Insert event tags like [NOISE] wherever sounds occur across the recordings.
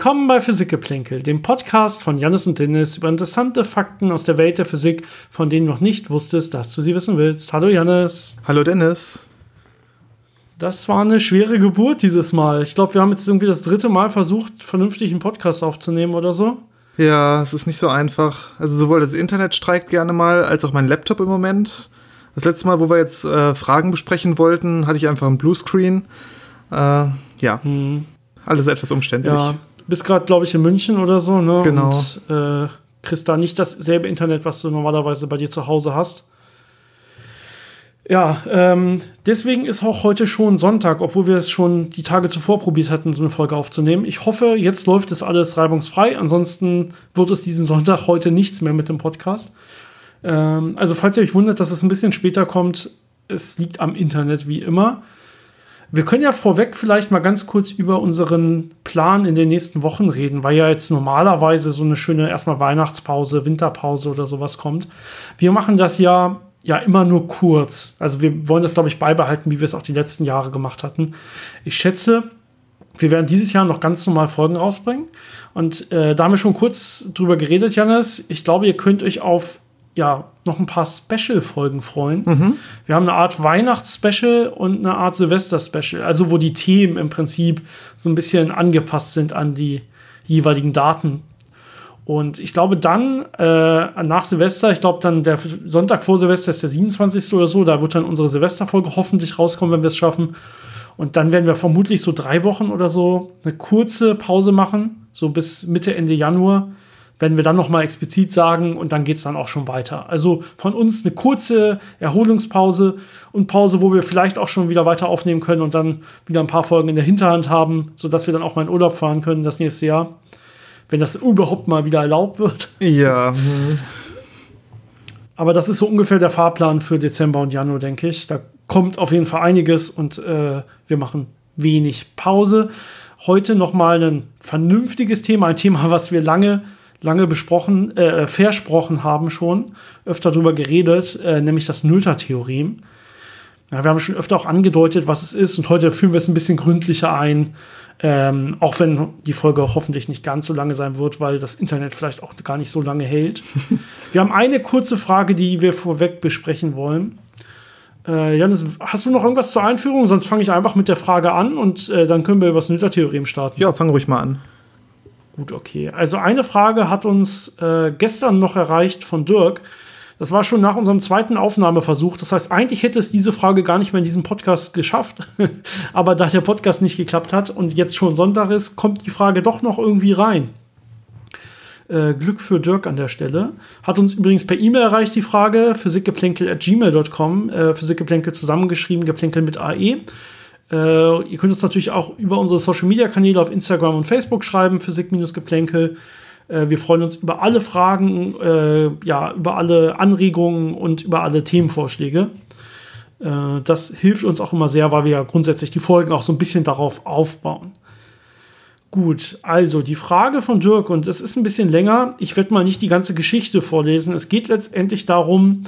Willkommen bei Physikgeplänkel, dem Podcast von Janis und Dennis über interessante Fakten aus der Welt der Physik, von denen du noch nicht wusstest, dass du sie wissen willst. Hallo Janis. Hallo Dennis. Das war eine schwere Geburt dieses Mal. Ich glaube, wir haben jetzt irgendwie das dritte Mal versucht, vernünftig einen Podcast aufzunehmen oder so. Ja, es ist nicht so einfach. Also sowohl das Internet streikt gerne mal, als auch mein Laptop im Moment. Das letzte Mal, wo wir jetzt äh, Fragen besprechen wollten, hatte ich einfach einen Bluescreen. Äh, ja, hm. alles etwas umständlich. Ja, bist gerade, glaube ich, in München oder so, ne? Genau. Und äh, kriegst da nicht dasselbe Internet, was du normalerweise bei dir zu Hause hast. Ja, ähm, deswegen ist auch heute schon Sonntag, obwohl wir es schon die Tage zuvor probiert hatten, so eine Folge aufzunehmen. Ich hoffe, jetzt läuft es alles reibungsfrei. Ansonsten wird es diesen Sonntag heute nichts mehr mit dem Podcast. Ähm, also, falls ihr euch wundert, dass es ein bisschen später kommt, es liegt am Internet wie immer. Wir können ja vorweg vielleicht mal ganz kurz über unseren Plan in den nächsten Wochen reden, weil ja jetzt normalerweise so eine schöne erstmal Weihnachtspause, Winterpause oder sowas kommt. Wir machen das ja ja immer nur kurz. Also wir wollen das, glaube ich, beibehalten, wie wir es auch die letzten Jahre gemacht hatten. Ich schätze, wir werden dieses Jahr noch ganz normal Folgen rausbringen. Und äh, da haben wir schon kurz drüber geredet, Janis. Ich glaube, ihr könnt euch auf ja, noch ein paar Special-Folgen freuen. Mhm. Wir haben eine Art Weihnachts-Special und eine Art Silvester-Special, also wo die Themen im Prinzip so ein bisschen angepasst sind an die jeweiligen Daten. Und ich glaube dann, äh, nach Silvester, ich glaube dann der Sonntag vor Silvester ist der 27. oder so, da wird dann unsere Silvesterfolge hoffentlich rauskommen, wenn wir es schaffen. Und dann werden wir vermutlich so drei Wochen oder so eine kurze Pause machen, so bis Mitte, Ende Januar werden wir dann nochmal explizit sagen und dann geht es dann auch schon weiter. Also von uns eine kurze Erholungspause und Pause, wo wir vielleicht auch schon wieder weiter aufnehmen können und dann wieder ein paar Folgen in der Hinterhand haben, sodass wir dann auch mal in Urlaub fahren können das nächste Jahr. Wenn das überhaupt mal wieder erlaubt wird. Ja. Hm. [LAUGHS] Aber das ist so ungefähr der Fahrplan für Dezember und Januar, denke ich. Da kommt auf jeden Fall einiges und äh, wir machen wenig Pause. Heute nochmal ein vernünftiges Thema, ein Thema, was wir lange lange besprochen, äh, versprochen haben schon, öfter darüber geredet, äh, nämlich das Noether-Theorem. Ja, wir haben schon öfter auch angedeutet, was es ist und heute führen wir es ein bisschen gründlicher ein, ähm, auch wenn die Folge hoffentlich nicht ganz so lange sein wird, weil das Internet vielleicht auch gar nicht so lange hält. [LAUGHS] wir haben eine kurze Frage, die wir vorweg besprechen wollen. Äh, Janis, hast du noch irgendwas zur Einführung? Sonst fange ich einfach mit der Frage an und äh, dann können wir über das Noether-Theorem starten. Ja, fang ruhig mal an. Gut, okay. Also eine Frage hat uns äh, gestern noch erreicht von Dirk. Das war schon nach unserem zweiten Aufnahmeversuch. Das heißt, eigentlich hätte es diese Frage gar nicht mehr in diesem Podcast geschafft. [LAUGHS] Aber da der Podcast nicht geklappt hat und jetzt schon Sonntag ist, kommt die Frage doch noch irgendwie rein. Äh, Glück für Dirk an der Stelle. Hat uns übrigens per E-Mail erreicht die Frage, physikgeplänkel.gmail.com. Äh, Physikgeplänkel zusammengeschrieben, geplänkel mit AE. Äh, ihr könnt uns natürlich auch über unsere Social Media Kanäle auf Instagram und Facebook schreiben, Physik-Geplänkel. Äh, wir freuen uns über alle Fragen, äh, ja, über alle Anregungen und über alle Themenvorschläge. Äh, das hilft uns auch immer sehr, weil wir ja grundsätzlich die Folgen auch so ein bisschen darauf aufbauen. Gut, also die Frage von Dirk, und es ist ein bisschen länger. Ich werde mal nicht die ganze Geschichte vorlesen. Es geht letztendlich darum,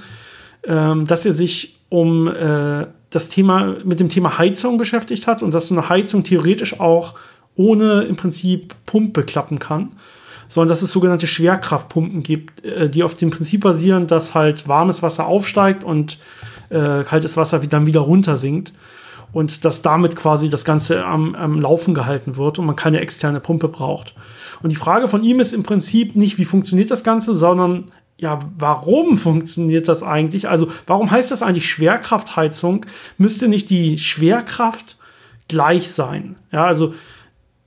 ähm, dass er sich um äh, das Thema mit dem Thema Heizung beschäftigt hat und dass so eine Heizung theoretisch auch ohne im Prinzip Pumpe klappen kann, sondern dass es sogenannte Schwerkraftpumpen gibt, äh, die auf dem Prinzip basieren, dass halt warmes Wasser aufsteigt und äh, kaltes Wasser dann wieder runter sinkt und dass damit quasi das Ganze am, am Laufen gehalten wird und man keine externe Pumpe braucht. Und die Frage von ihm ist im Prinzip nicht, wie funktioniert das Ganze, sondern ja, warum funktioniert das eigentlich? Also, warum heißt das eigentlich Schwerkraftheizung? Müsste nicht die Schwerkraft gleich sein? Ja, also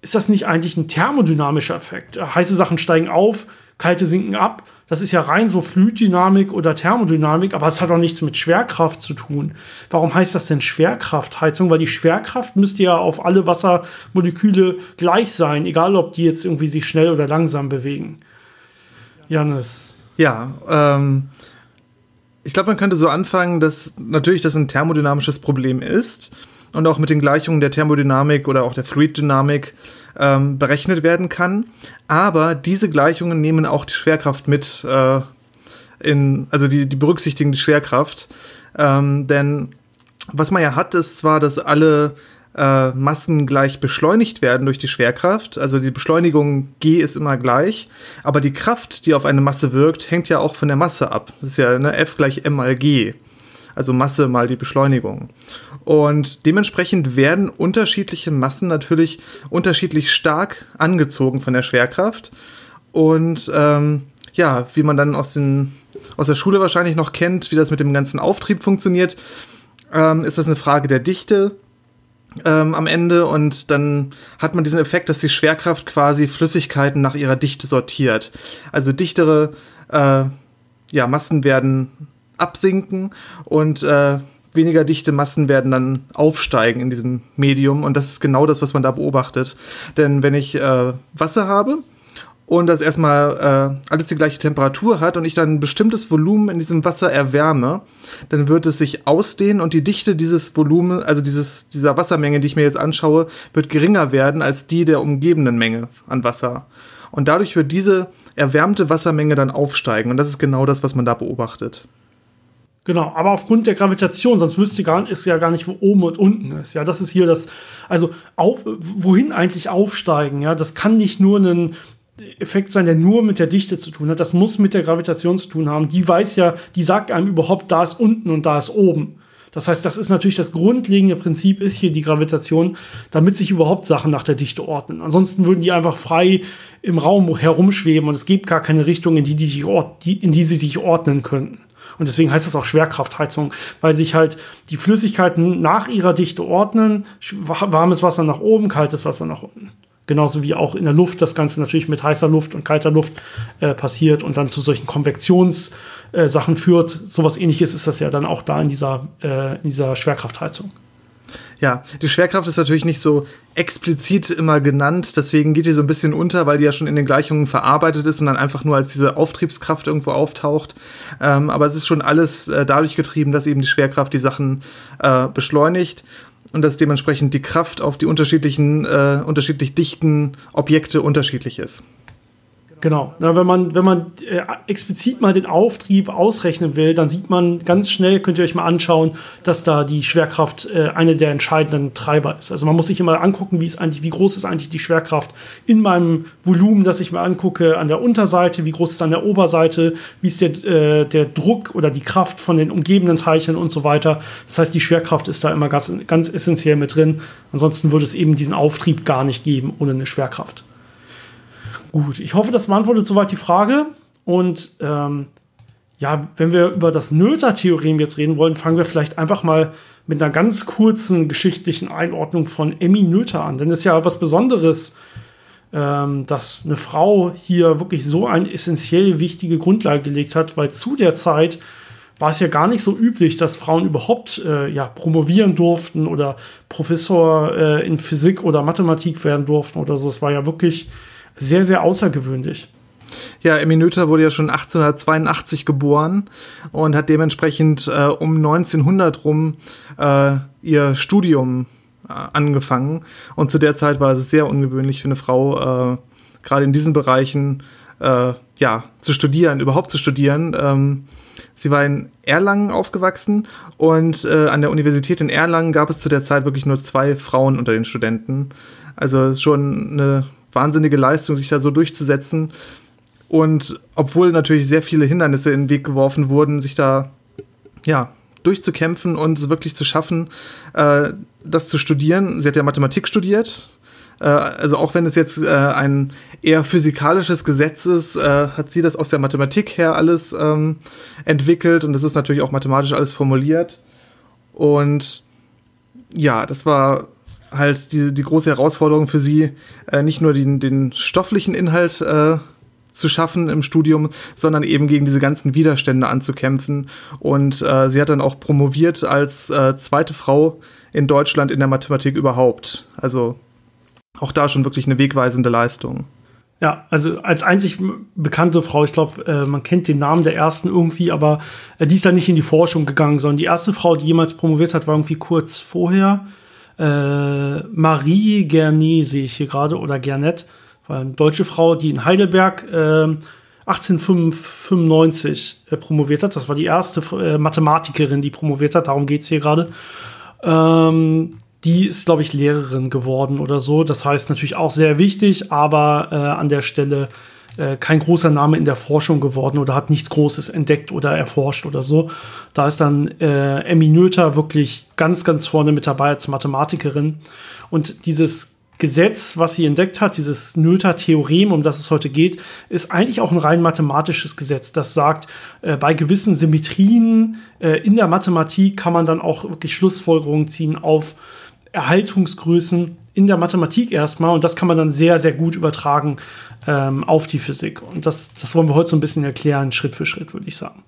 ist das nicht eigentlich ein thermodynamischer Effekt? Heiße Sachen steigen auf, kalte sinken ab. Das ist ja rein so Fluiddynamik oder Thermodynamik, aber es hat auch nichts mit Schwerkraft zu tun. Warum heißt das denn Schwerkraftheizung? Weil die Schwerkraft müsste ja auf alle Wassermoleküle gleich sein, egal ob die jetzt irgendwie sich schnell oder langsam bewegen. Janis. Ja, ähm, ich glaube, man könnte so anfangen, dass natürlich das ein thermodynamisches Problem ist und auch mit den Gleichungen der Thermodynamik oder auch der Fluiddynamik ähm, berechnet werden kann. Aber diese Gleichungen nehmen auch die Schwerkraft mit äh, in, also die, die berücksichtigen die Schwerkraft. Ähm, denn was man ja hat, ist zwar, dass alle äh, Massen gleich beschleunigt werden durch die Schwerkraft. Also die Beschleunigung g ist immer gleich, aber die Kraft, die auf eine Masse wirkt, hängt ja auch von der Masse ab. Das ist ja ne, F gleich m mal g. Also Masse mal die Beschleunigung. Und dementsprechend werden unterschiedliche Massen natürlich unterschiedlich stark angezogen von der Schwerkraft. Und ähm, ja, wie man dann aus, den, aus der Schule wahrscheinlich noch kennt, wie das mit dem ganzen Auftrieb funktioniert, ähm, ist das eine Frage der Dichte ähm, am Ende und dann hat man diesen Effekt, dass die Schwerkraft quasi Flüssigkeiten nach ihrer Dichte sortiert. Also dichtere äh, ja, Massen werden absinken und äh, weniger dichte Massen werden dann aufsteigen in diesem Medium und das ist genau das, was man da beobachtet. Denn wenn ich äh, Wasser habe, und das erstmal äh, alles die gleiche Temperatur hat und ich dann ein bestimmtes Volumen in diesem Wasser erwärme, dann wird es sich ausdehnen und die Dichte dieses Volumen, also dieses, dieser Wassermenge, die ich mir jetzt anschaue, wird geringer werden als die der umgebenden Menge an Wasser. Und dadurch wird diese erwärmte Wassermenge dann aufsteigen und das ist genau das, was man da beobachtet. Genau, aber aufgrund der Gravitation, sonst wüsste gar, ist ja gar nicht, wo oben und unten ist. Ja, das ist hier das, also auf, wohin eigentlich aufsteigen? Ja, das kann nicht nur ein Effekt sein, der nur mit der Dichte zu tun hat. Das muss mit der Gravitation zu tun haben. Die weiß ja, die sagt einem überhaupt, da ist unten und da ist oben. Das heißt, das ist natürlich das grundlegende Prinzip, ist hier die Gravitation, damit sich überhaupt Sachen nach der Dichte ordnen. Ansonsten würden die einfach frei im Raum herumschweben und es gibt gar keine Richtung, in die, die, die, in die sie sich ordnen könnten. Und deswegen heißt das auch Schwerkraftheizung, weil sich halt die Flüssigkeiten nach ihrer Dichte ordnen. Warmes Wasser nach oben, kaltes Wasser nach unten. Genauso wie auch in der Luft das Ganze natürlich mit heißer Luft und kalter Luft äh, passiert und dann zu solchen Konvektionssachen äh, führt. Sowas ähnliches ist das ja dann auch da in dieser, äh, in dieser Schwerkraftheizung. Ja, die Schwerkraft ist natürlich nicht so explizit immer genannt, deswegen geht die so ein bisschen unter, weil die ja schon in den Gleichungen verarbeitet ist und dann einfach nur als diese Auftriebskraft irgendwo auftaucht. Ähm, aber es ist schon alles äh, dadurch getrieben, dass eben die Schwerkraft die Sachen äh, beschleunigt und dass dementsprechend die Kraft auf die unterschiedlichen, äh, unterschiedlich dichten Objekte unterschiedlich ist. Genau. Na, wenn man, wenn man äh, explizit mal den Auftrieb ausrechnen will, dann sieht man ganz schnell, könnt ihr euch mal anschauen, dass da die Schwerkraft äh, eine der entscheidenden Treiber ist. Also man muss sich immer angucken, wie, ist eigentlich, wie groß ist eigentlich die Schwerkraft in meinem Volumen, das ich mir angucke, an der Unterseite, wie groß ist an der Oberseite, wie ist der, äh, der Druck oder die Kraft von den umgebenden Teilchen und so weiter. Das heißt, die Schwerkraft ist da immer ganz, ganz essentiell mit drin. Ansonsten würde es eben diesen Auftrieb gar nicht geben ohne eine Schwerkraft. Gut, ich hoffe, das beantwortet soweit die Frage. Und ähm, ja, wenn wir über das Noether-Theorem jetzt reden wollen, fangen wir vielleicht einfach mal mit einer ganz kurzen geschichtlichen Einordnung von Emmy Noether an. Denn es ist ja was Besonderes, ähm, dass eine Frau hier wirklich so eine essentiell wichtige Grundlage gelegt hat, weil zu der Zeit war es ja gar nicht so üblich, dass Frauen überhaupt äh, ja, promovieren durften oder Professor äh, in Physik oder Mathematik werden durften oder so. Es war ja wirklich sehr, sehr außergewöhnlich. Ja, Emmy Noether wurde ja schon 1882 geboren und hat dementsprechend äh, um 1900 rum äh, ihr Studium äh, angefangen. Und zu der Zeit war es sehr ungewöhnlich für eine Frau, äh, gerade in diesen Bereichen, äh, ja, zu studieren, überhaupt zu studieren. Ähm, sie war in Erlangen aufgewachsen und äh, an der Universität in Erlangen gab es zu der Zeit wirklich nur zwei Frauen unter den Studenten. Also schon eine wahnsinnige Leistung, sich da so durchzusetzen. Und obwohl natürlich sehr viele Hindernisse in den Weg geworfen wurden, sich da ja durchzukämpfen und es wirklich zu schaffen, äh, das zu studieren. Sie hat ja Mathematik studiert. Äh, also auch wenn es jetzt äh, ein eher physikalisches Gesetz ist, äh, hat sie das aus der Mathematik her alles ähm, entwickelt und das ist natürlich auch mathematisch alles formuliert. Und ja, das war halt die, die große Herausforderung für sie, äh, nicht nur den, den stofflichen Inhalt äh, zu schaffen im Studium, sondern eben gegen diese ganzen Widerstände anzukämpfen. Und äh, sie hat dann auch promoviert als äh, zweite Frau in Deutschland in der Mathematik überhaupt. Also auch da schon wirklich eine wegweisende Leistung. Ja, also als einzig bekannte Frau, ich glaube, äh, man kennt den Namen der ersten irgendwie, aber äh, die ist dann nicht in die Forschung gegangen, sondern die erste Frau, die jemals promoviert hat, war irgendwie kurz vorher äh, Marie Gernet sehe ich hier gerade oder Gernet, war eine deutsche Frau, die in Heidelberg äh, 1895 äh, promoviert hat. Das war die erste äh, Mathematikerin, die promoviert hat. Darum geht es hier gerade. Ähm, die ist, glaube ich, Lehrerin geworden oder so. Das heißt natürlich auch sehr wichtig, aber äh, an der Stelle äh, kein großer Name in der Forschung geworden oder hat nichts Großes entdeckt oder erforscht oder so. Da ist dann äh, Emmy Noether wirklich ganz, ganz vorne mit dabei als Mathematikerin. Und dieses Gesetz, was sie entdeckt hat, dieses Noether-Theorem, um das es heute geht, ist eigentlich auch ein rein mathematisches Gesetz, das sagt, äh, bei gewissen Symmetrien äh, in der Mathematik kann man dann auch wirklich Schlussfolgerungen ziehen auf Erhaltungsgrößen in der Mathematik erstmal und das kann man dann sehr, sehr gut übertragen ähm, auf die Physik. Und das, das wollen wir heute so ein bisschen erklären, Schritt für Schritt, würde ich sagen.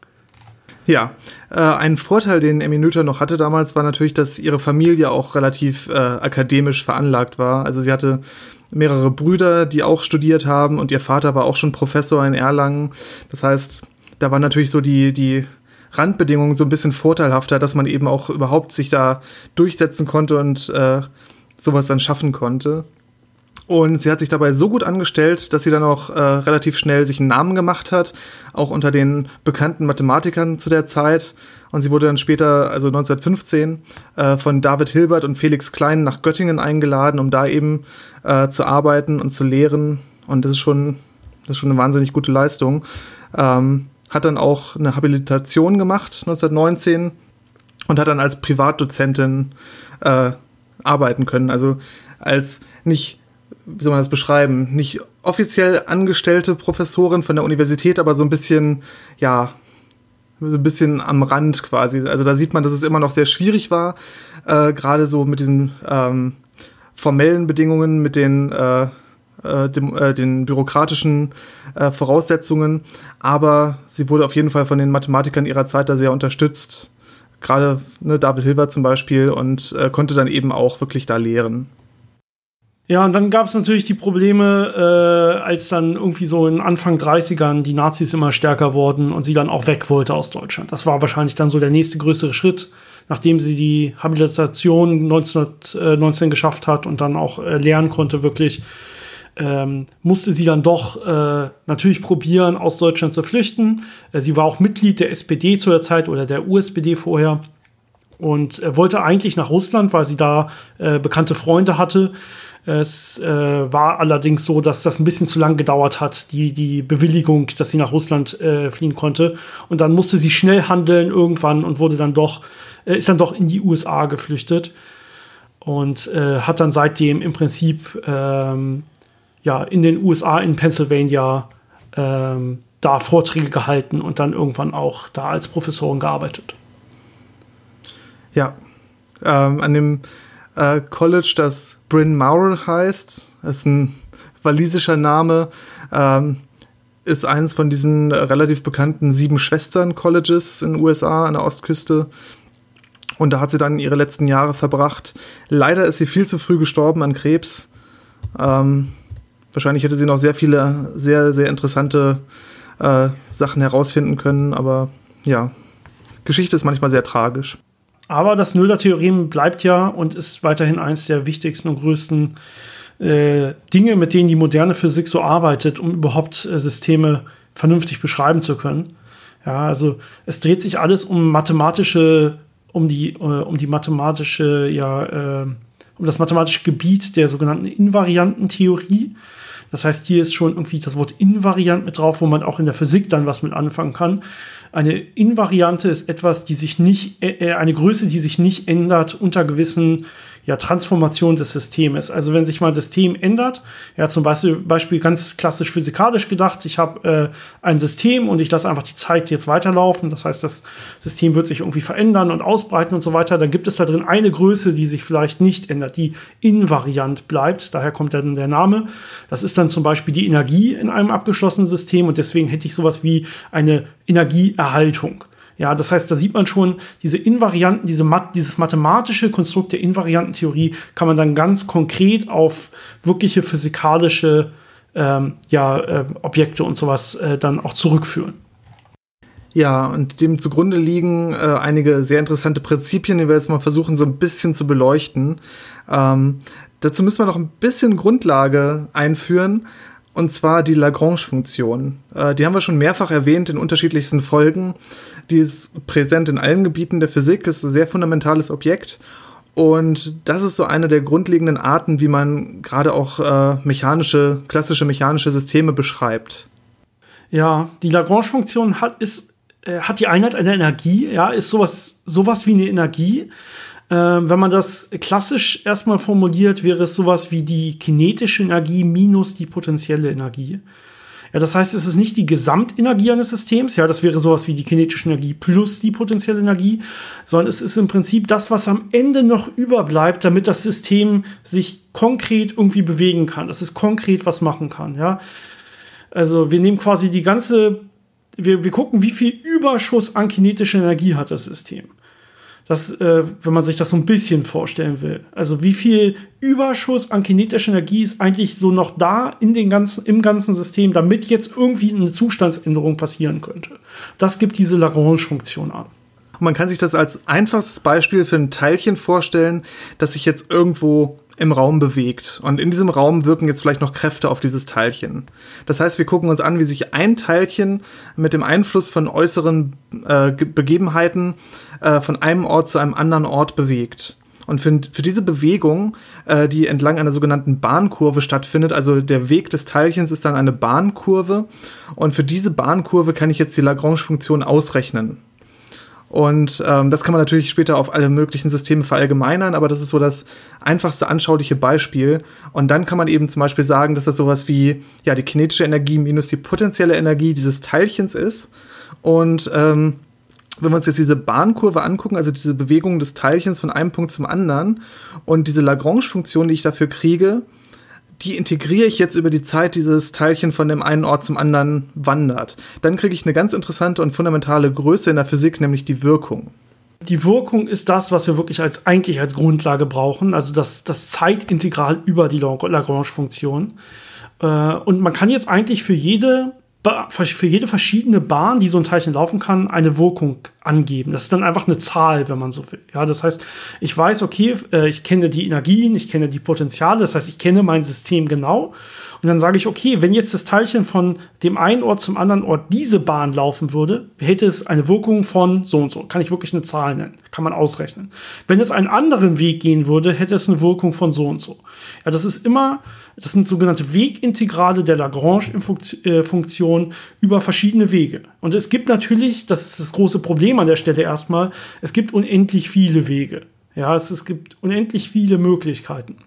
Ja, äh, ein Vorteil, den Emmy Noether noch hatte damals, war natürlich, dass ihre Familie auch relativ äh, akademisch veranlagt war. Also sie hatte mehrere Brüder, die auch studiert haben und ihr Vater war auch schon Professor in Erlangen. Das heißt, da war natürlich so die, die Randbedingungen so ein bisschen vorteilhafter, dass man eben auch überhaupt sich da durchsetzen konnte und äh, sowas dann schaffen konnte. Und sie hat sich dabei so gut angestellt, dass sie dann auch äh, relativ schnell sich einen Namen gemacht hat, auch unter den bekannten Mathematikern zu der Zeit. Und sie wurde dann später, also 1915, äh, von David Hilbert und Felix Klein nach Göttingen eingeladen, um da eben äh, zu arbeiten und zu lehren. Und das ist schon, das ist schon eine wahnsinnig gute Leistung. Ähm, hat dann auch eine Habilitation gemacht 1919 und hat dann als Privatdozentin äh, arbeiten können. Also als nicht wie soll man das beschreiben, nicht offiziell angestellte Professorin von der Universität, aber so ein bisschen, ja, so ein bisschen am Rand quasi. Also da sieht man, dass es immer noch sehr schwierig war, äh, gerade so mit diesen ähm, formellen Bedingungen, mit den, äh, äh, dem, äh, den bürokratischen äh, Voraussetzungen. Aber sie wurde auf jeden Fall von den Mathematikern ihrer Zeit da sehr unterstützt. Gerade ne, David Hilver zum Beispiel und äh, konnte dann eben auch wirklich da lehren. Ja, und dann gab es natürlich die Probleme, äh, als dann irgendwie so in Anfang 30ern die Nazis immer stärker wurden und sie dann auch weg wollte aus Deutschland. Das war wahrscheinlich dann so der nächste größere Schritt, nachdem sie die Habilitation 1919 geschafft hat und dann auch äh, lernen konnte, wirklich, ähm, musste sie dann doch äh, natürlich probieren, aus Deutschland zu flüchten. Äh, sie war auch Mitglied der SPD zu der Zeit oder der USPD vorher und äh, wollte eigentlich nach Russland, weil sie da äh, bekannte Freunde hatte. Es äh, war allerdings so, dass das ein bisschen zu lang gedauert hat, die, die Bewilligung, dass sie nach Russland äh, fliehen konnte. Und dann musste sie schnell handeln irgendwann und wurde dann doch, ist dann doch in die USA geflüchtet und äh, hat dann seitdem im Prinzip ähm, ja, in den USA, in Pennsylvania, ähm, da Vorträge gehalten und dann irgendwann auch da als Professorin gearbeitet. Ja, ähm, an dem äh, College, das Bryn Mawr heißt. Ist ein walisischer Name. Ähm, ist eines von diesen relativ bekannten sieben Schwestern-Colleges in den USA an der Ostküste. Und da hat sie dann ihre letzten Jahre verbracht. Leider ist sie viel zu früh gestorben an Krebs. Ähm, wahrscheinlich hätte sie noch sehr viele, sehr, sehr interessante äh, Sachen herausfinden können. Aber ja, Geschichte ist manchmal sehr tragisch. Aber das Noether-Theorem bleibt ja und ist weiterhin eines der wichtigsten und größten äh, Dinge, mit denen die moderne Physik so arbeitet, um überhaupt äh, Systeme vernünftig beschreiben zu können. Ja, also es dreht sich alles um mathematische, um die, äh, um die mathematische, ja, äh, um das mathematische Gebiet der sogenannten Invariantentheorie. Das heißt, hier ist schon irgendwie das Wort invariant mit drauf, wo man auch in der Physik dann was mit anfangen kann. Eine Invariante ist etwas, die sich nicht, äh, äh, eine Größe, die sich nicht ändert unter gewissen ja, Transformation des Systems. Also wenn sich mal ein System ändert, ja zum Beispiel, Beispiel ganz klassisch physikalisch gedacht, ich habe äh, ein System und ich lasse einfach die Zeit jetzt weiterlaufen. Das heißt, das System wird sich irgendwie verändern und ausbreiten und so weiter. Dann gibt es da drin eine Größe, die sich vielleicht nicht ändert, die invariant bleibt. Daher kommt dann der Name. Das ist dann zum Beispiel die Energie in einem abgeschlossenen System und deswegen hätte ich sowas wie eine Energieerhaltung. Ja, das heißt, da sieht man schon, diese Invarianten, diese Mat dieses mathematische Konstrukt der Invariantentheorie kann man dann ganz konkret auf wirkliche physikalische ähm, ja, äh, Objekte und sowas äh, dann auch zurückführen. Ja, und dem zugrunde liegen äh, einige sehr interessante Prinzipien, die wir jetzt mal versuchen, so ein bisschen zu beleuchten. Ähm, dazu müssen wir noch ein bisschen Grundlage einführen und zwar die Lagrange-Funktion. Äh, die haben wir schon mehrfach erwähnt in unterschiedlichsten Folgen. Die ist präsent in allen Gebieten der Physik, ist ein sehr fundamentales Objekt. Und das ist so eine der grundlegenden Arten, wie man gerade auch äh, mechanische, klassische mechanische Systeme beschreibt. Ja, die Lagrange-Funktion hat, äh, hat die Einheit einer Energie, ja, ist sowas, sowas wie eine Energie. Äh, wenn man das klassisch erstmal formuliert, wäre es sowas wie die kinetische Energie minus die potenzielle Energie. Ja, das heißt, es ist nicht die Gesamtenergie eines Systems, ja, das wäre sowas wie die kinetische Energie plus die potenzielle Energie, sondern es ist im Prinzip das, was am Ende noch überbleibt, damit das System sich konkret irgendwie bewegen kann, dass es konkret was machen kann, ja. Also wir nehmen quasi die ganze, wir, wir gucken, wie viel Überschuss an kinetischer Energie hat das System. Das, äh, wenn man sich das so ein bisschen vorstellen will. Also wie viel Überschuss an kinetischer Energie ist eigentlich so noch da in den ganzen, im ganzen System, damit jetzt irgendwie eine Zustandsänderung passieren könnte. Das gibt diese Lagrange-Funktion an. man kann sich das als einfachstes Beispiel für ein Teilchen vorstellen, das sich jetzt irgendwo im Raum bewegt. Und in diesem Raum wirken jetzt vielleicht noch Kräfte auf dieses Teilchen. Das heißt, wir gucken uns an, wie sich ein Teilchen mit dem Einfluss von äußeren äh, Begebenheiten äh, von einem Ort zu einem anderen Ort bewegt. Und für, für diese Bewegung, äh, die entlang einer sogenannten Bahnkurve stattfindet, also der Weg des Teilchens ist dann eine Bahnkurve. Und für diese Bahnkurve kann ich jetzt die Lagrange-Funktion ausrechnen. Und ähm, das kann man natürlich später auf alle möglichen Systeme verallgemeinern, aber das ist so das einfachste anschauliche Beispiel. Und dann kann man eben zum Beispiel sagen, dass das sowas wie ja, die kinetische Energie minus die potenzielle Energie dieses Teilchens ist. Und ähm, wenn wir uns jetzt diese Bahnkurve angucken, also diese Bewegung des Teilchens von einem Punkt zum anderen und diese Lagrange-Funktion, die ich dafür kriege, die integriere ich jetzt über die Zeit, dieses Teilchen von dem einen Ort zum anderen wandert. Dann kriege ich eine ganz interessante und fundamentale Größe in der Physik, nämlich die Wirkung. Die Wirkung ist das, was wir wirklich als eigentlich als Grundlage brauchen, also das, das Zeitintegral über die Lagrange-Funktion. Äh, und man kann jetzt eigentlich für jede für jede verschiedene Bahn, die so ein Teilchen laufen kann, eine Wirkung angeben. Das ist dann einfach eine Zahl, wenn man so will. Ja, das heißt, ich weiß, okay, äh, ich kenne die Energien, ich kenne die Potenziale, das heißt, ich kenne mein System genau. Und dann sage ich, okay, wenn jetzt das Teilchen von dem einen Ort zum anderen Ort diese Bahn laufen würde, hätte es eine Wirkung von so und so. Kann ich wirklich eine Zahl nennen. Kann man ausrechnen. Wenn es einen anderen Weg gehen würde, hätte es eine Wirkung von so und so. Ja, das ist immer das sind sogenannte Wegintegrale der Lagrange-Funktion über verschiedene Wege. Und es gibt natürlich, das ist das große Problem an der Stelle erstmal, es gibt unendlich viele Wege. Ja, es, es gibt unendlich viele Möglichkeiten.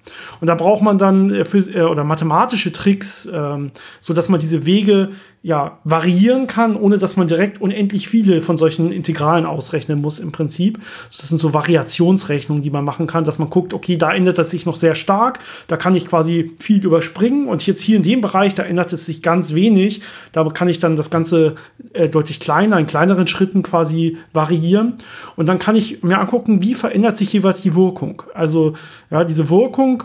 Und da braucht man dann äh, äh, oder mathematische Tricks, ähm, so dass man diese Wege ja variieren kann, ohne dass man direkt unendlich viele von solchen Integralen ausrechnen muss im Prinzip. Das sind so Variationsrechnungen, die man machen kann, dass man guckt, okay, da ändert es sich noch sehr stark, da kann ich quasi viel überspringen und jetzt hier in dem Bereich, da ändert es sich ganz wenig, da kann ich dann das Ganze äh, deutlich kleiner, in kleineren Schritten quasi variieren und dann kann ich mir angucken, wie verändert sich jeweils die Wirkung. Also ja, diese Wirkung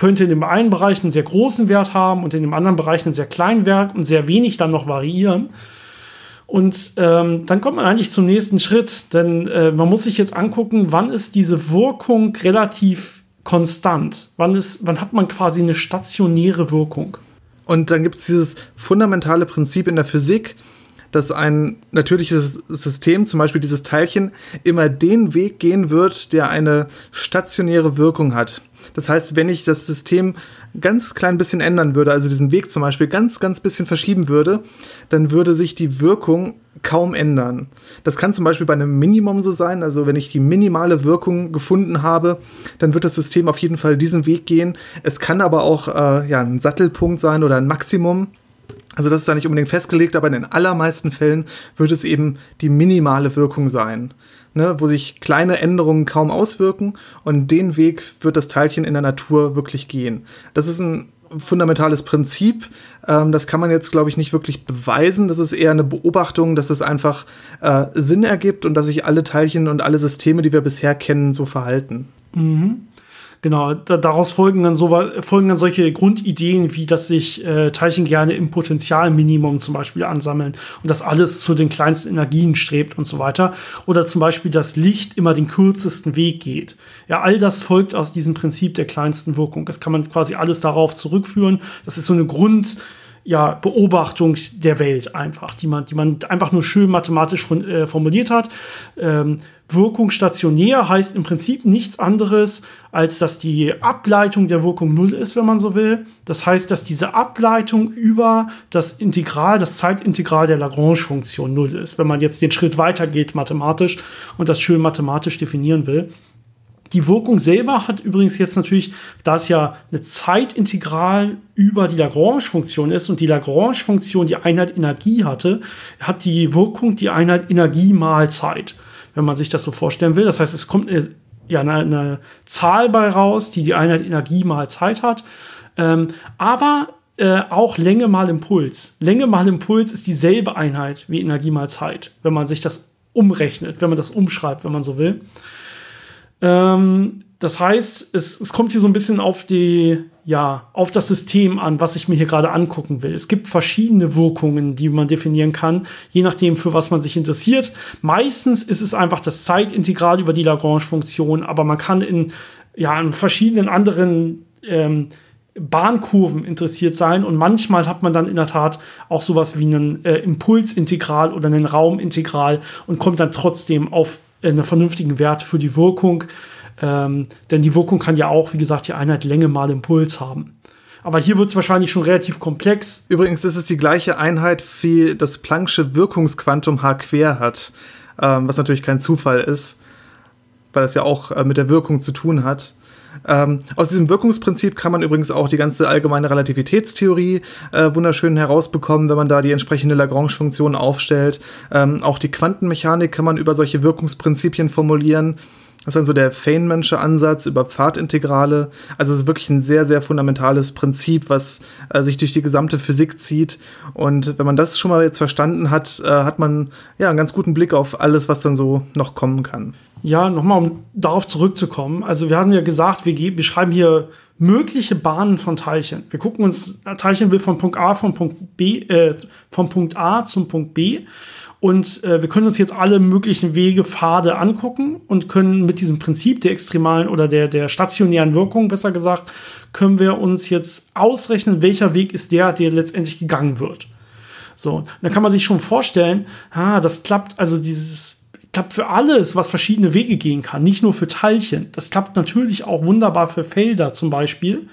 könnte in dem einen Bereich einen sehr großen Wert haben und in dem anderen Bereich einen sehr kleinen Wert und sehr wenig dann noch variieren. Und ähm, dann kommt man eigentlich zum nächsten Schritt, denn äh, man muss sich jetzt angucken, wann ist diese Wirkung relativ konstant? Wann, ist, wann hat man quasi eine stationäre Wirkung? Und dann gibt es dieses fundamentale Prinzip in der Physik, dass ein natürliches System, zum Beispiel dieses Teilchen, immer den Weg gehen wird, der eine stationäre Wirkung hat. Das heißt, wenn ich das System ganz klein bisschen ändern würde, also diesen Weg zum Beispiel ganz, ganz bisschen verschieben würde, dann würde sich die Wirkung kaum ändern. Das kann zum Beispiel bei einem Minimum so sein. Also wenn ich die minimale Wirkung gefunden habe, dann wird das System auf jeden Fall diesen Weg gehen. Es kann aber auch äh, ja, ein Sattelpunkt sein oder ein Maximum. Also das ist da nicht unbedingt festgelegt, aber in den allermeisten Fällen wird es eben die minimale Wirkung sein ne, wo sich kleine Änderungen kaum auswirken und den Weg wird das Teilchen in der Natur wirklich gehen. Das ist ein fundamentales Prinzip. Ähm, das kann man jetzt, glaube ich, nicht wirklich beweisen. Das ist eher eine Beobachtung, dass es einfach äh, Sinn ergibt und dass sich alle Teilchen und alle Systeme, die wir bisher kennen, so verhalten. Mhm. Genau, da, daraus folgen dann, so, folgen dann solche Grundideen, wie dass sich äh, Teilchen gerne im Potenzialminimum zum Beispiel ansammeln und dass alles zu den kleinsten Energien strebt und so weiter. Oder zum Beispiel, dass Licht immer den kürzesten Weg geht. Ja, all das folgt aus diesem Prinzip der kleinsten Wirkung. Das kann man quasi alles darauf zurückführen. Das ist so eine Grund, ja, Beobachtung der Welt einfach, die man, die man einfach nur schön mathematisch von, äh, formuliert hat. Ähm, Wirkung stationär heißt im Prinzip nichts anderes, als dass die Ableitung der Wirkung null ist, wenn man so will. Das heißt, dass diese Ableitung über das Integral, das Zeitintegral der Lagrange-Funktion null ist, wenn man jetzt den Schritt weitergeht mathematisch und das schön mathematisch definieren will. Die Wirkung selber hat übrigens jetzt natürlich, da es ja eine Zeitintegral über die Lagrange-Funktion ist und die Lagrange-Funktion die Einheit Energie hatte, hat die Wirkung die Einheit Energie mal Zeit, wenn man sich das so vorstellen will. Das heißt, es kommt eine, ja, eine, eine Zahl bei raus, die die Einheit Energie mal Zeit hat. Ähm, aber äh, auch Länge mal Impuls. Länge mal Impuls ist dieselbe Einheit wie Energie mal Zeit, wenn man sich das umrechnet, wenn man das umschreibt, wenn man so will. Ähm, das heißt, es, es kommt hier so ein bisschen auf die, ja, auf das System an, was ich mir hier gerade angucken will. Es gibt verschiedene Wirkungen, die man definieren kann, je nachdem, für was man sich interessiert. Meistens ist es einfach das Zeitintegral über die Lagrange-Funktion, aber man kann in, ja, in verschiedenen anderen ähm, Bahnkurven interessiert sein und manchmal hat man dann in der Tat auch sowas wie ein äh, Impulsintegral oder ein Raumintegral und kommt dann trotzdem auf einen vernünftigen Wert für die Wirkung. Ähm, denn die Wirkung kann ja auch, wie gesagt, die Einheit Länge mal Impuls haben. Aber hier wird es wahrscheinlich schon relativ komplex. Übrigens ist es die gleiche Einheit, wie das Planck'sche Wirkungsquantum H quer hat, ähm, was natürlich kein Zufall ist, weil es ja auch äh, mit der Wirkung zu tun hat. Ähm, aus diesem Wirkungsprinzip kann man übrigens auch die ganze allgemeine Relativitätstheorie äh, wunderschön herausbekommen, wenn man da die entsprechende Lagrange-Funktion aufstellt. Ähm, auch die Quantenmechanik kann man über solche Wirkungsprinzipien formulieren. Das ist dann so der Feynmansche Ansatz über Pfadintegrale. Also es ist wirklich ein sehr, sehr fundamentales Prinzip, was äh, sich durch die gesamte Physik zieht. Und wenn man das schon mal jetzt verstanden hat, äh, hat man ja einen ganz guten Blick auf alles, was dann so noch kommen kann. Ja, nochmal, um darauf zurückzukommen. Also wir haben ja gesagt, wir beschreiben hier mögliche Bahnen von Teilchen. Wir gucken uns, Teilchen will von Punkt A von Punkt B, äh, vom Punkt A zum Punkt B. Und äh, wir können uns jetzt alle möglichen Wege, Pfade angucken und können mit diesem Prinzip der extremalen oder der, der stationären Wirkung, besser gesagt, können wir uns jetzt ausrechnen, welcher Weg ist der, der letztendlich gegangen wird. So, dann kann man sich schon vorstellen, ah, das klappt, also dieses klappt für alles, was verschiedene Wege gehen kann, nicht nur für Teilchen. Das klappt natürlich auch wunderbar für Felder zum Beispiel.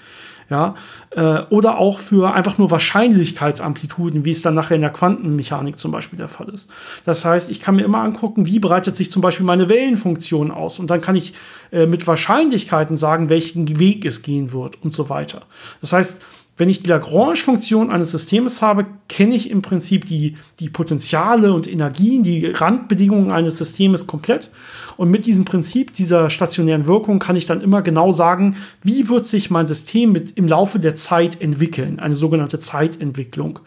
Ja, äh, oder auch für einfach nur Wahrscheinlichkeitsamplituden, wie es dann nachher in der Quantenmechanik zum Beispiel der Fall ist. Das heißt, ich kann mir immer angucken, wie breitet sich zum Beispiel meine Wellenfunktion aus und dann kann ich äh, mit Wahrscheinlichkeiten sagen, welchen Weg es gehen wird und so weiter. Das heißt, wenn ich die Lagrange-Funktion eines Systems habe, kenne ich im Prinzip die, die Potenziale und Energien, die Randbedingungen eines Systems komplett. Und mit diesem Prinzip dieser stationären Wirkung kann ich dann immer genau sagen, wie wird sich mein System mit, im Laufe der Zeit entwickeln, eine sogenannte Zeitentwicklung.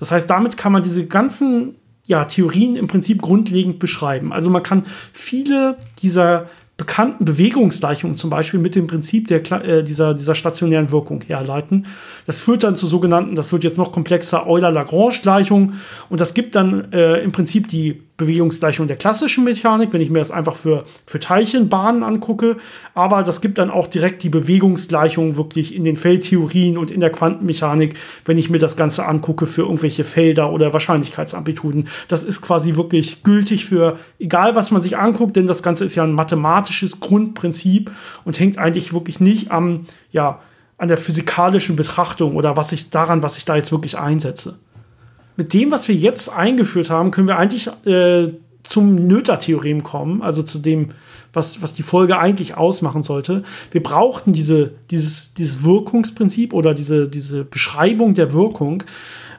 Das heißt, damit kann man diese ganzen ja, Theorien im Prinzip grundlegend beschreiben. Also man kann viele dieser bekannten Bewegungsgleichungen zum Beispiel mit dem Prinzip der, äh, dieser, dieser stationären Wirkung herleiten. Das führt dann zu sogenannten, das wird jetzt noch komplexer, Euler-Lagrange-Gleichungen und das gibt dann äh, im Prinzip die Bewegungsgleichung der klassischen Mechanik, wenn ich mir das einfach für, für Teilchenbahnen angucke. Aber das gibt dann auch direkt die Bewegungsgleichung wirklich in den Feldtheorien und in der Quantenmechanik, wenn ich mir das Ganze angucke für irgendwelche Felder oder Wahrscheinlichkeitsamplituden. Das ist quasi wirklich gültig für egal, was man sich anguckt, denn das Ganze ist ja ein mathematisches Grundprinzip und hängt eigentlich wirklich nicht am, ja, an der physikalischen Betrachtung oder was ich daran, was ich da jetzt wirklich einsetze mit dem, was wir jetzt eingeführt haben, können wir eigentlich äh, zum Noether-Theorem kommen, also zu dem, was, was die Folge eigentlich ausmachen sollte. Wir brauchten diese, dieses, dieses Wirkungsprinzip oder diese, diese Beschreibung der Wirkung,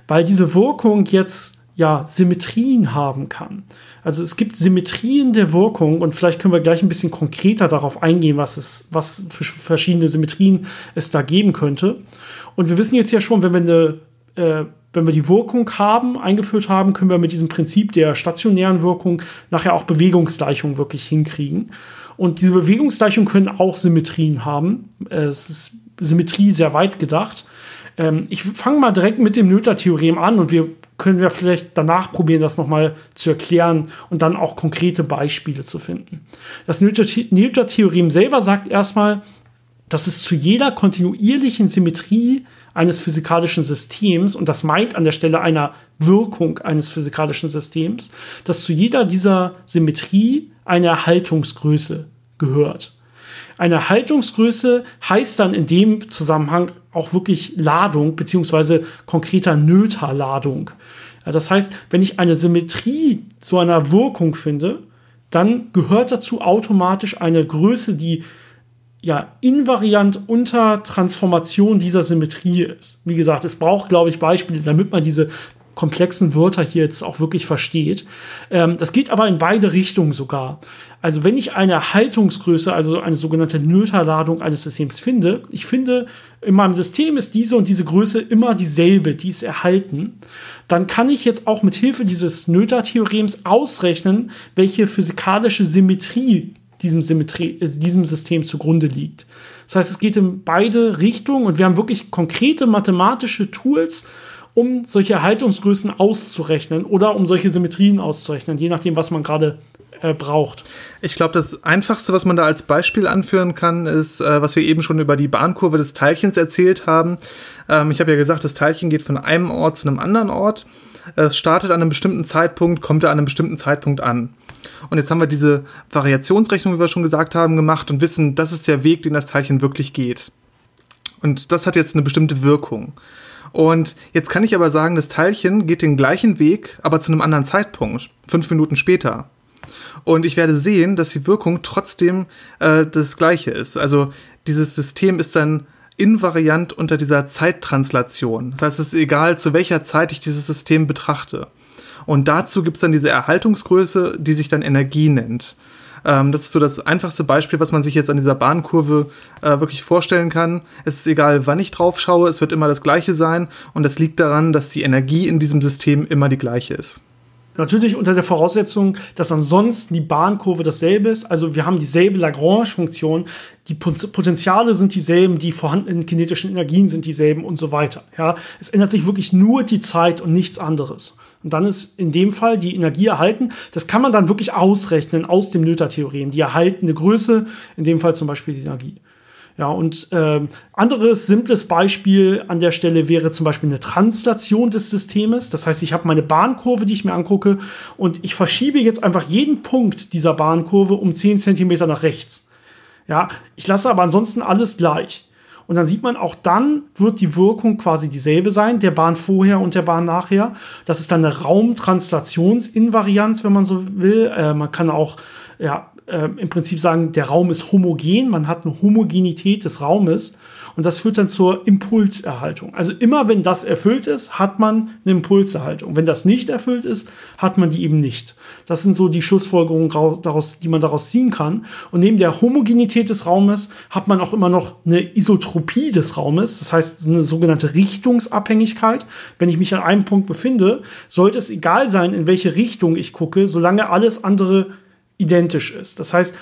weil diese Wirkung jetzt ja Symmetrien haben kann. Also es gibt Symmetrien der Wirkung und vielleicht können wir gleich ein bisschen konkreter darauf eingehen, was es, was für verschiedene Symmetrien es da geben könnte. Und wir wissen jetzt ja schon, wenn wir eine äh, wenn wir die Wirkung haben, eingeführt haben, können wir mit diesem Prinzip der stationären Wirkung nachher auch Bewegungsgleichungen wirklich hinkriegen. Und diese Bewegungsgleichungen können auch Symmetrien haben. Es ist Symmetrie sehr weit gedacht. Ähm, ich fange mal direkt mit dem Noether-Theorem an und wir können wir vielleicht danach probieren, das nochmal zu erklären und dann auch konkrete Beispiele zu finden. Das Noether-Theorem selber sagt erstmal, dass es zu jeder kontinuierlichen Symmetrie eines physikalischen Systems, und das meint an der Stelle einer Wirkung eines physikalischen Systems, dass zu jeder dieser Symmetrie eine Erhaltungsgröße gehört. Eine Haltungsgröße heißt dann in dem Zusammenhang auch wirklich Ladung beziehungsweise konkreter Nöter-Ladung. Das heißt, wenn ich eine Symmetrie zu einer Wirkung finde, dann gehört dazu automatisch eine Größe, die ja invariant unter Transformation dieser Symmetrie ist. Wie gesagt, es braucht, glaube ich, Beispiele, damit man diese komplexen Wörter hier jetzt auch wirklich versteht. Ähm, das geht aber in beide Richtungen sogar. Also wenn ich eine Haltungsgröße, also eine sogenannte Noether-Ladung eines Systems finde, ich finde, in meinem System ist diese und diese Größe immer dieselbe, die ist erhalten, dann kann ich jetzt auch mit Hilfe dieses Noether-Theorems ausrechnen, welche physikalische Symmetrie diesem, Symmetrie, äh, diesem System zugrunde liegt. Das heißt, es geht in beide Richtungen und wir haben wirklich konkrete mathematische Tools, um solche Erhaltungsgrößen auszurechnen oder um solche Symmetrien auszurechnen, je nachdem, was man gerade äh, braucht. Ich glaube, das Einfachste, was man da als Beispiel anführen kann, ist, äh, was wir eben schon über die Bahnkurve des Teilchens erzählt haben. Ähm, ich habe ja gesagt, das Teilchen geht von einem Ort zu einem anderen Ort. Es startet an einem bestimmten Zeitpunkt, kommt er an einem bestimmten Zeitpunkt an. Und jetzt haben wir diese Variationsrechnung, wie wir schon gesagt haben, gemacht und wissen, das ist der Weg, den das Teilchen wirklich geht. Und das hat jetzt eine bestimmte Wirkung. Und jetzt kann ich aber sagen, das Teilchen geht den gleichen Weg, aber zu einem anderen Zeitpunkt, fünf Minuten später. Und ich werde sehen, dass die Wirkung trotzdem äh, das gleiche ist. Also dieses System ist dann invariant unter dieser Zeittranslation. Das heißt, es ist egal, zu welcher Zeit ich dieses System betrachte. Und dazu gibt es dann diese Erhaltungsgröße, die sich dann Energie nennt. Ähm, das ist so das einfachste Beispiel, was man sich jetzt an dieser Bahnkurve äh, wirklich vorstellen kann. Es ist egal, wann ich drauf schaue, es wird immer das gleiche sein. Und das liegt daran, dass die Energie in diesem System immer die gleiche ist. Natürlich unter der Voraussetzung, dass ansonsten die Bahnkurve dasselbe ist. Also wir haben dieselbe Lagrange-Funktion. Die Potenziale sind dieselben, die vorhandenen kinetischen Energien sind dieselben und so weiter. Ja, es ändert sich wirklich nur die Zeit und nichts anderes. Und dann ist in dem Fall die Energie erhalten. Das kann man dann wirklich ausrechnen aus dem Noether-Theorem. Die erhaltene Größe, in dem Fall zum Beispiel die Energie. Ja, und äh, anderes simples Beispiel an der Stelle wäre zum Beispiel eine Translation des Systems. Das heißt, ich habe meine Bahnkurve, die ich mir angucke, und ich verschiebe jetzt einfach jeden Punkt dieser Bahnkurve um 10 cm nach rechts. Ja, ich lasse aber ansonsten alles gleich. Und dann sieht man, auch dann wird die Wirkung quasi dieselbe sein, der Bahn vorher und der Bahn nachher. Das ist dann eine Raumtranslationsinvarianz, wenn man so will. Äh, man kann auch ja, äh, im Prinzip sagen, der Raum ist homogen, man hat eine Homogenität des Raumes. Und das führt dann zur Impulserhaltung. Also immer wenn das erfüllt ist, hat man eine Impulserhaltung. Wenn das nicht erfüllt ist, hat man die eben nicht. Das sind so die Schlussfolgerungen, daraus, die man daraus ziehen kann. Und neben der Homogenität des Raumes hat man auch immer noch eine Isotropie des Raumes. Das heißt, eine sogenannte Richtungsabhängigkeit. Wenn ich mich an einem Punkt befinde, sollte es egal sein, in welche Richtung ich gucke, solange alles andere identisch ist. Das heißt,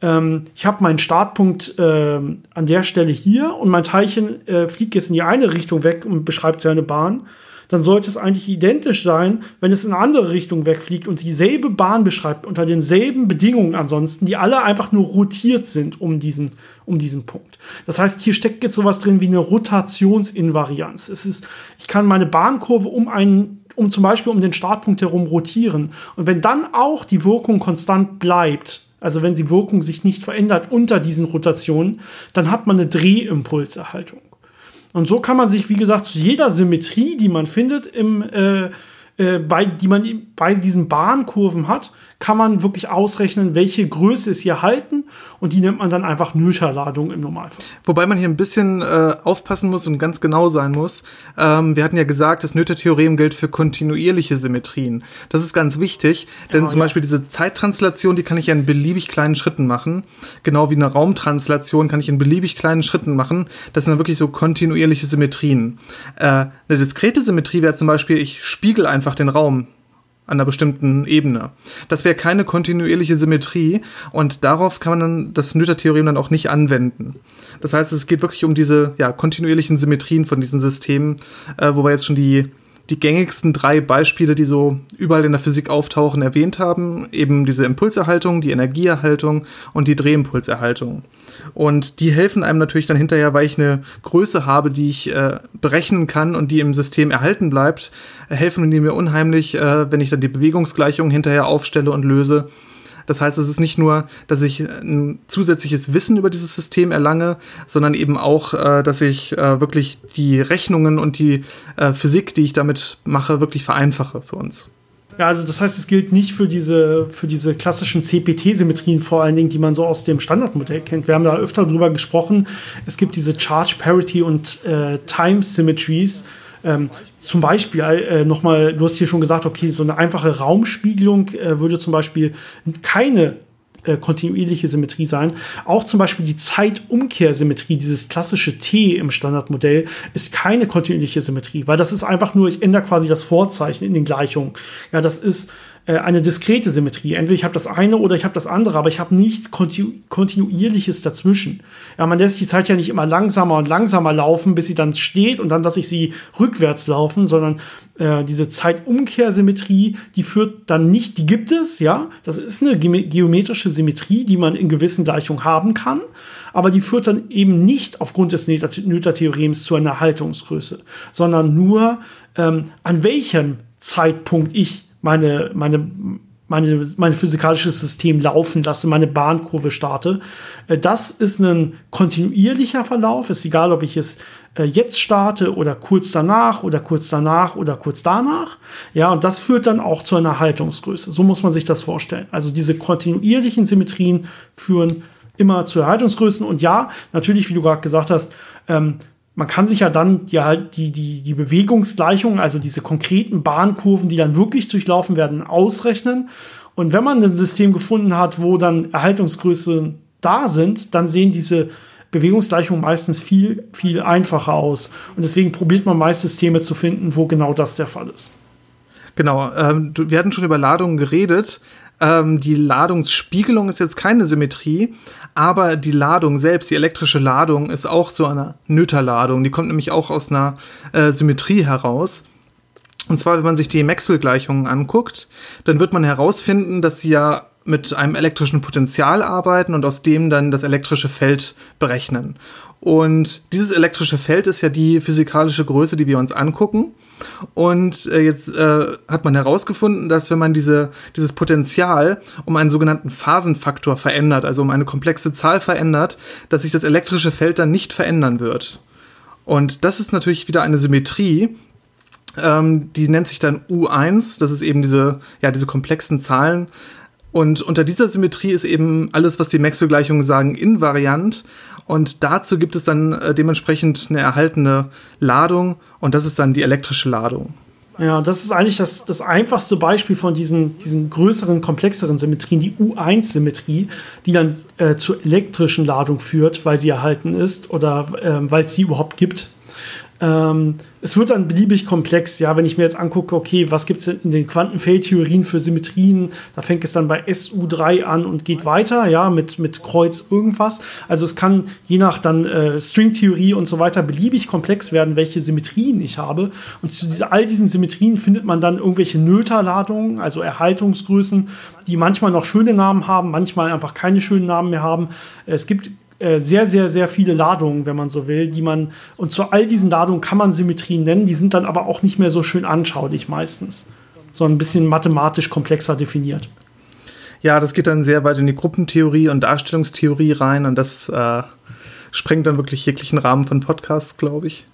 ähm, ich habe meinen Startpunkt ähm, an der Stelle hier und mein Teilchen äh, fliegt jetzt in die eine Richtung weg und beschreibt seine Bahn, dann sollte es eigentlich identisch sein, wenn es in eine andere Richtung wegfliegt und dieselbe Bahn beschreibt, unter denselben Bedingungen ansonsten, die alle einfach nur rotiert sind um diesen, um diesen Punkt. Das heißt, hier steckt jetzt sowas drin wie eine Rotationsinvarianz. Es ist, ich kann meine Bahnkurve um einen, um zum Beispiel um den Startpunkt herum rotieren. Und wenn dann auch die Wirkung konstant bleibt, also wenn die Wirkung sich nicht verändert unter diesen Rotationen, dann hat man eine Drehimpulserhaltung. Und so kann man sich, wie gesagt, zu jeder Symmetrie, die man findet, im, äh, äh, bei, die man bei diesen Bahnkurven hat, kann man wirklich ausrechnen, welche Größe ist hier halten und die nimmt man dann einfach Nöterladung im Normalfall. Wobei man hier ein bisschen äh, aufpassen muss und ganz genau sein muss. Ähm, wir hatten ja gesagt, das Noether-Theorem gilt für kontinuierliche Symmetrien. Das ist ganz wichtig, denn ja, zum ja. Beispiel diese Zeittranslation, die kann ich ja in beliebig kleinen Schritten machen. Genau wie eine Raumtranslation kann ich in beliebig kleinen Schritten machen. Das sind dann wirklich so kontinuierliche Symmetrien. Äh, eine diskrete Symmetrie wäre zum Beispiel, ich spiegel einfach den Raum an einer bestimmten Ebene. Das wäre keine kontinuierliche Symmetrie und darauf kann man dann das Noether-Theorem dann auch nicht anwenden. Das heißt, es geht wirklich um diese ja, kontinuierlichen Symmetrien von diesen Systemen, äh, wo wir jetzt schon die die gängigsten drei Beispiele, die so überall in der Physik auftauchen, erwähnt haben. Eben diese Impulserhaltung, die Energieerhaltung und die Drehimpulserhaltung. Und die helfen einem natürlich dann hinterher, weil ich eine Größe habe, die ich äh, berechnen kann und die im System erhalten bleibt, helfen die mir unheimlich, äh, wenn ich dann die Bewegungsgleichung hinterher aufstelle und löse das heißt, es ist nicht nur, dass ich ein zusätzliches Wissen über dieses System erlange, sondern eben auch, äh, dass ich äh, wirklich die Rechnungen und die äh, Physik, die ich damit mache, wirklich vereinfache für uns. Ja, also das heißt, es gilt nicht für diese, für diese klassischen CPT-Symmetrien vor allen Dingen, die man so aus dem Standardmodell kennt. Wir haben da öfter drüber gesprochen. Es gibt diese Charge Parity und äh, Time Symmetries. Ähm, zum Beispiel äh, nochmal, du hast hier schon gesagt, okay, so eine einfache Raumspiegelung äh, würde zum Beispiel keine äh, kontinuierliche Symmetrie sein. Auch zum Beispiel die Zeitumkehrsymmetrie, dieses klassische T im Standardmodell, ist keine kontinuierliche Symmetrie, weil das ist einfach nur, ich ändere quasi das Vorzeichen in den Gleichungen. Ja, das ist eine diskrete Symmetrie. Entweder ich habe das eine oder ich habe das andere, aber ich habe nichts Kontinu Kontinuierliches dazwischen. Ja, man lässt die Zeit ja nicht immer langsamer und langsamer laufen, bis sie dann steht und dann lasse ich sie rückwärts laufen, sondern äh, diese Zeitumkehrsymmetrie, die führt dann nicht, die gibt es, ja, das ist eine ge geometrische Symmetrie, die man in gewissen Gleichungen haben kann, aber die führt dann eben nicht aufgrund des Noether-Theorems zu einer Haltungsgröße, sondern nur ähm, an welchem Zeitpunkt ich meine, meine, meine, mein physikalisches System laufen lasse, meine Bahnkurve starte. Äh, das ist ein kontinuierlicher Verlauf. Ist egal, ob ich es äh, jetzt starte oder kurz danach oder kurz danach oder kurz danach. Ja, und das führt dann auch zu einer Haltungsgröße. So muss man sich das vorstellen. Also diese kontinuierlichen Symmetrien führen immer zu Erhaltungsgrößen. Und ja, natürlich, wie du gerade gesagt hast, ähm, man kann sich ja dann die, halt die, die, die Bewegungsgleichungen, also diese konkreten Bahnkurven, die dann wirklich durchlaufen werden, ausrechnen. Und wenn man ein System gefunden hat, wo dann Erhaltungsgrößen da sind, dann sehen diese Bewegungsgleichungen meistens viel, viel einfacher aus. Und deswegen probiert man meist Systeme zu finden, wo genau das der Fall ist. Genau, ähm, wir hatten schon über Ladungen geredet. Ähm, die Ladungsspiegelung ist jetzt keine Symmetrie, aber die Ladung selbst, die elektrische Ladung, ist auch so eine Noether-Ladung. Die kommt nämlich auch aus einer äh, Symmetrie heraus. Und zwar, wenn man sich die Maxwell-Gleichungen anguckt, dann wird man herausfinden, dass sie ja mit einem elektrischen Potential arbeiten und aus dem dann das elektrische Feld berechnen. Und dieses elektrische Feld ist ja die physikalische Größe, die wir uns angucken. Und äh, jetzt äh, hat man herausgefunden, dass wenn man diese, dieses Potenzial um einen sogenannten Phasenfaktor verändert, also um eine komplexe Zahl verändert, dass sich das elektrische Feld dann nicht verändern wird. Und das ist natürlich wieder eine Symmetrie, ähm, die nennt sich dann U1. Das ist eben diese, ja, diese komplexen Zahlen. Und unter dieser Symmetrie ist eben alles, was die Maxwell-Gleichungen sagen, invariant. Und dazu gibt es dann äh, dementsprechend eine erhaltene Ladung und das ist dann die elektrische Ladung. Ja, das ist eigentlich das, das einfachste Beispiel von diesen, diesen größeren, komplexeren Symmetrien, die U1-Symmetrie, die dann äh, zur elektrischen Ladung führt, weil sie erhalten ist oder äh, weil es sie überhaupt gibt. Ähm, es wird dann beliebig komplex, ja, wenn ich mir jetzt angucke, okay, was gibt es in den Quantenfeldtheorien für Symmetrien? Da fängt es dann bei SU3 an und geht weiter, ja, mit, mit Kreuz irgendwas. Also es kann je nach dann äh, Stringtheorie und so weiter beliebig komplex werden, welche Symmetrien ich habe. Und zu diese, all diesen Symmetrien findet man dann irgendwelche Noether-Ladungen, also Erhaltungsgrößen, die manchmal noch schöne Namen haben, manchmal einfach keine schönen Namen mehr haben. Es gibt äh, sehr, sehr, sehr viele Ladungen, wenn man so will, die man, und zu all diesen Ladungen kann man Symmetrien nennen, die sind dann aber auch nicht mehr so schön anschaulich meistens, sondern ein bisschen mathematisch komplexer definiert. Ja, das geht dann sehr weit in die Gruppentheorie und Darstellungstheorie rein und das äh, sprengt dann wirklich jeglichen Rahmen von Podcasts, glaube ich.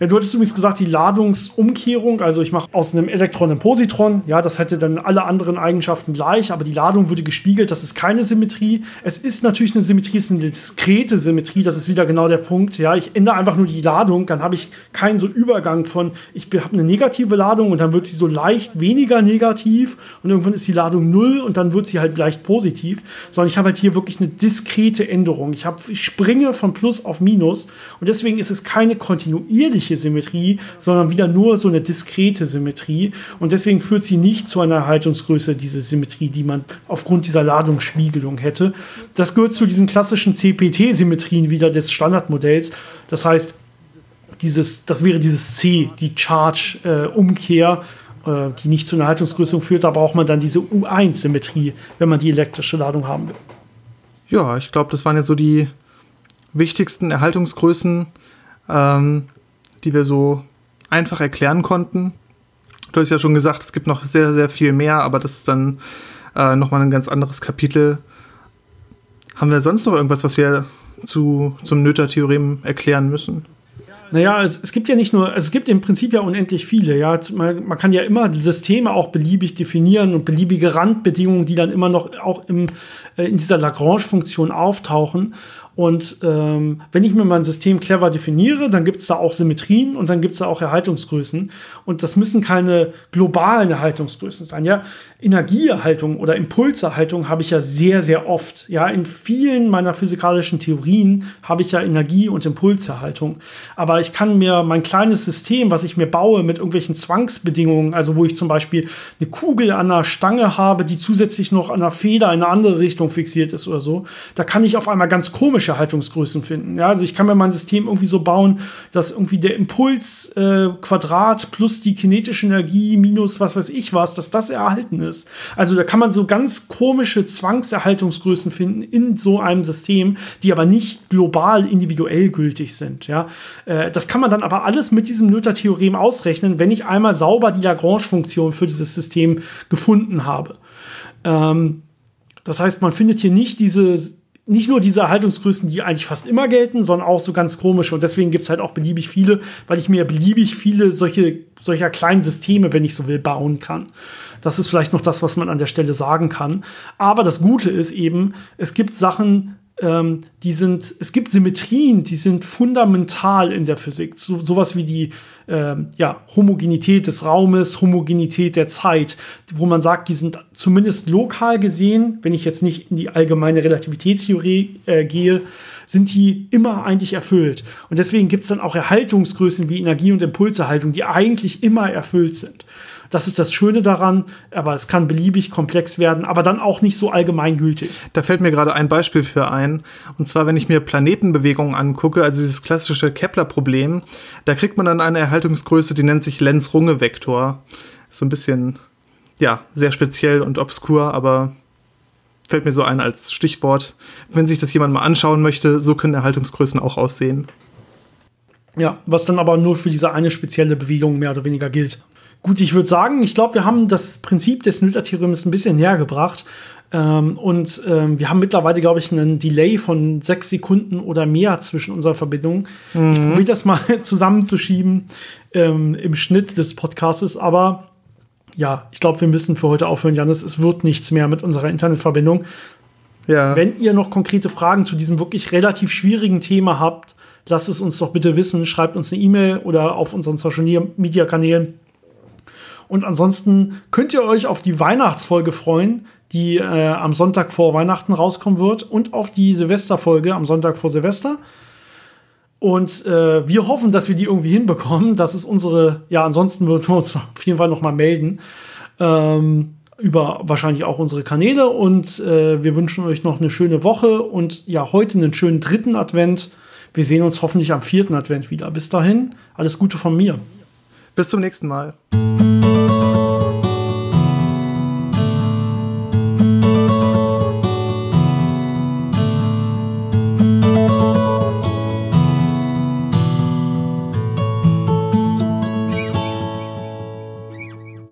Du hattest übrigens gesagt, die Ladungsumkehrung, also ich mache aus einem Elektron ein Positron, ja, das hätte dann alle anderen Eigenschaften gleich, aber die Ladung würde gespiegelt, das ist keine Symmetrie. Es ist natürlich eine Symmetrie, es ist eine diskrete Symmetrie, das ist wieder genau der Punkt, ja, ich ändere einfach nur die Ladung, dann habe ich keinen so Übergang von, ich habe eine negative Ladung und dann wird sie so leicht weniger negativ und irgendwann ist die Ladung null und dann wird sie halt leicht positiv, sondern ich habe halt hier wirklich eine diskrete Änderung. Ich, hab, ich springe von Plus auf Minus und deswegen ist es keine kontinuierliche natürliche Symmetrie, sondern wieder nur so eine diskrete Symmetrie. Und deswegen führt sie nicht zu einer Erhaltungsgröße, diese Symmetrie, die man aufgrund dieser Ladungsspiegelung hätte. Das gehört zu diesen klassischen CPT-Symmetrien wieder des Standardmodells. Das heißt, dieses, das wäre dieses C, die Charge-Umkehr, äh, die nicht zu einer Haltungsgröße führt. Da braucht man dann diese U1-Symmetrie, wenn man die elektrische Ladung haben will. Ja, ich glaube, das waren jetzt so die wichtigsten Erhaltungsgrößen, ähm, die wir so einfach erklären konnten. Du hast ja schon gesagt, es gibt noch sehr, sehr viel mehr, aber das ist dann äh, nochmal ein ganz anderes Kapitel. Haben wir sonst noch irgendwas, was wir zu, zum Noether-Theorem erklären müssen? Naja, es, es gibt ja nicht nur, es gibt im Prinzip ja unendlich viele. Ja, man, man kann ja immer die Systeme auch beliebig definieren und beliebige Randbedingungen, die dann immer noch auch im, äh, in dieser Lagrange-Funktion auftauchen. Und ähm, wenn ich mir mein System clever definiere, dann gibt es da auch Symmetrien und dann gibt es da auch Erhaltungsgrößen. Und das müssen keine globalen Erhaltungsgrößen sein. Ja, Energieerhaltung oder Impulserhaltung habe ich ja sehr, sehr oft. Ja, in vielen meiner physikalischen Theorien habe ich ja Energie- und Impulserhaltung. Aber ich kann mir mein kleines System, was ich mir baue, mit irgendwelchen Zwangsbedingungen, also wo ich zum Beispiel eine Kugel an einer Stange habe, die zusätzlich noch an einer Feder in eine andere Richtung fixiert ist oder so, da kann ich auf einmal ganz komische Haltungsgrößen finden. Ja, also ich kann mir mein System irgendwie so bauen, dass irgendwie der Impuls äh, Quadrat plus die kinetische Energie minus was weiß ich was, dass das erhalten ist ist. Also da kann man so ganz komische Zwangserhaltungsgrößen finden in so einem System, die aber nicht global individuell gültig sind. Ja, äh, das kann man dann aber alles mit diesem Noether-Theorem ausrechnen, wenn ich einmal sauber die Lagrange-Funktion für dieses System gefunden habe. Ähm, das heißt, man findet hier nicht diese nicht nur diese Erhaltungsgrößen, die eigentlich fast immer gelten, sondern auch so ganz komische. Und deswegen gibt es halt auch beliebig viele, weil ich mir beliebig viele solche, solcher kleinen Systeme, wenn ich so will, bauen kann. Das ist vielleicht noch das, was man an der Stelle sagen kann. Aber das Gute ist eben, es gibt Sachen, ähm, die sind, es gibt Symmetrien, die sind fundamental in der Physik. So, sowas wie die ähm, ja, Homogenität des Raumes, Homogenität der Zeit, wo man sagt, die sind zumindest lokal gesehen, wenn ich jetzt nicht in die allgemeine Relativitätstheorie äh, gehe, sind die immer eigentlich erfüllt. Und deswegen gibt es dann auch Erhaltungsgrößen wie Energie- und Impulserhaltung, die eigentlich immer erfüllt sind. Das ist das Schöne daran, aber es kann beliebig komplex werden, aber dann auch nicht so allgemeingültig. Da fällt mir gerade ein Beispiel für ein. Und zwar, wenn ich mir Planetenbewegungen angucke, also dieses klassische Kepler-Problem, da kriegt man dann eine Erhaltungsgröße, die nennt sich Lenz-Runge-Vektor. So ein bisschen, ja, sehr speziell und obskur, aber fällt mir so ein als Stichwort. Wenn sich das jemand mal anschauen möchte, so können Erhaltungsgrößen auch aussehen. Ja, was dann aber nur für diese eine spezielle Bewegung mehr oder weniger gilt. Gut, ich würde sagen, ich glaube, wir haben das Prinzip des Noether-Theorems ein bisschen näher gebracht. Ähm, und ähm, wir haben mittlerweile, glaube ich, einen Delay von sechs Sekunden oder mehr zwischen unseren Verbindungen. Mhm. Ich probiere das mal [LAUGHS] zusammenzuschieben ähm, im Schnitt des Podcastes, aber ja, ich glaube, wir müssen für heute aufhören, Janis. Es wird nichts mehr mit unserer Internetverbindung. Ja. Wenn ihr noch konkrete Fragen zu diesem wirklich relativ schwierigen Thema habt, lasst es uns doch bitte wissen. Schreibt uns eine E-Mail oder auf unseren Social Media Kanälen. Und ansonsten könnt ihr euch auf die Weihnachtsfolge freuen, die äh, am Sonntag vor Weihnachten rauskommen wird und auf die Silvesterfolge am Sonntag vor Silvester. Und äh, wir hoffen, dass wir die irgendwie hinbekommen. Das ist unsere, ja, ansonsten würden wir uns [LAUGHS] auf jeden Fall noch mal melden. Ähm, über wahrscheinlich auch unsere Kanäle. Und äh, wir wünschen euch noch eine schöne Woche und ja, heute einen schönen dritten Advent. Wir sehen uns hoffentlich am vierten Advent wieder. Bis dahin, alles Gute von mir. Bis zum nächsten Mal.